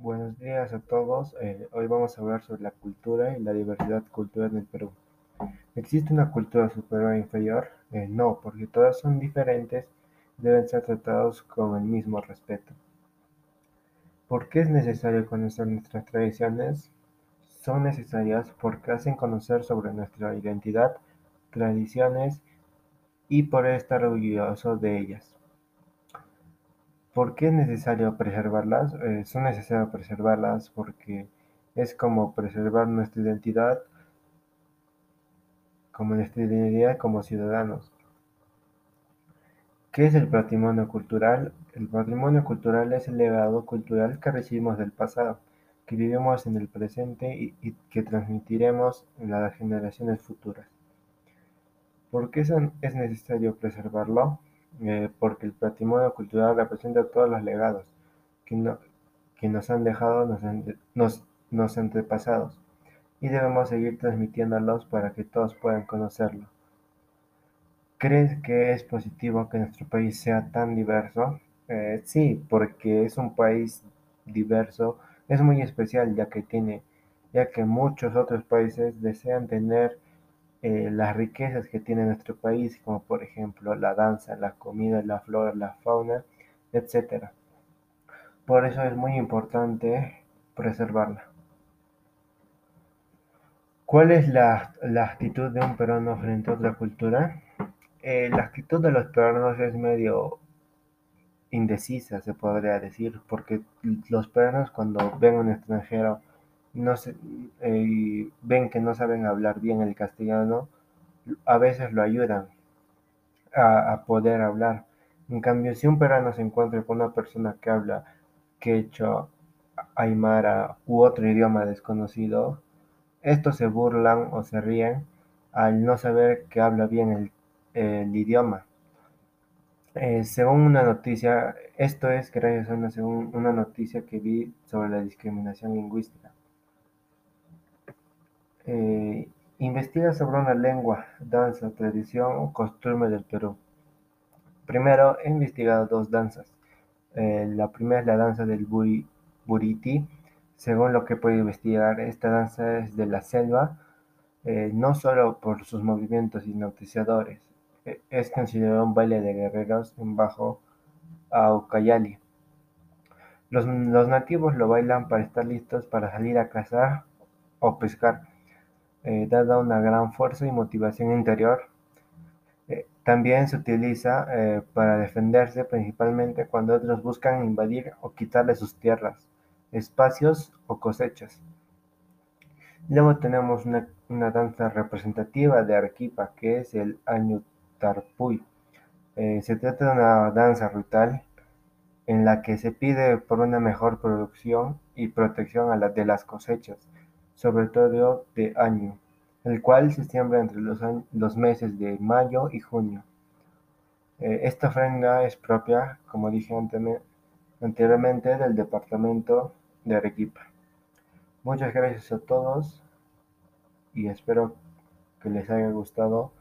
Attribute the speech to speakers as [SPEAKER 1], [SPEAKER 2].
[SPEAKER 1] Buenos días a todos. Eh, hoy vamos a hablar sobre la cultura y la diversidad cultural en el Perú. ¿Existe una cultura superior e inferior? Eh, no, porque todas son diferentes y deben ser tratados con el mismo respeto. ¿Por qué es necesario conocer nuestras tradiciones? Son necesarias porque hacen conocer sobre nuestra identidad, tradiciones y por estar orgulloso de ellas. ¿Por qué es necesario preservarlas? Eh, son necesarias preservarlas porque es como preservar nuestra identidad como nuestra identidad como ciudadanos. ¿Qué es el patrimonio cultural? El patrimonio cultural es el legado cultural que recibimos del pasado, que vivimos en el presente y, y que transmitiremos en las generaciones futuras. ¿Por qué es necesario preservarlo? Eh, porque el patrimonio cultural representa todos los legados que, nos han dejado los antepasados y debemos seguir transmitiéndolos para que todos puedan conocerlo. ¿Crees que es positivo que nuestro país sea tan diverso? Eh, sí, porque es un país diverso, es muy especial ya que tiene, ya que muchos otros países desean tener eh, las riquezas que tiene nuestro país, como por ejemplo la danza, la comida, la flora, la fauna, etc. Por eso es muy importante preservarla. ¿Cuál es la, actitud de un peruano frente a otra cultura? Eh, la actitud de los peruanos es medio indecisa, se podría decir, porque los peruanos cuando ven a un extranjero no eh, ven que no saben hablar bien el castellano, a veces lo ayudan a, poder hablar. En cambio, si un peruano se encuentra con una persona que habla quechua, aymara u otro idioma desconocido, estos se burlan o se ríen al no saber que habla bien el, idioma. Eh, según una noticia, esto es gracias a una noticia que vi sobre la discriminación lingüística. Eh, investiga sobre una lengua, danza, tradición o costumbre del Perú. Primero, he investigado dos danzas. Eh, la primera es la danza del buriti. Según lo que he podido investigar, esta danza es de la selva, eh, no solo por sus movimientos hipnotizadores. es considerado un baile de guerreros en Bajo Aucayali. Los, los nativos lo bailan para estar listos para salir a cazar o pescar. Eh, dada una gran fuerza y motivación interior. Eh, también se utiliza eh, para defenderse principalmente cuando otros buscan invadir o quitarle sus tierras, espacios o cosechas. Luego tenemos una, danza representativa de Arequipa que es el Añutarpuy. se trata de una danza ritual en la que se pide por una mejor producción y protección de las cosechas sobre todo de año, el cual se siembra entre los, meses de mayo y junio. Eh, esta ofrenda es propia, como dije anteriormente, del departamento de Arequipa. Muchas gracias a todos y espero que les haya gustado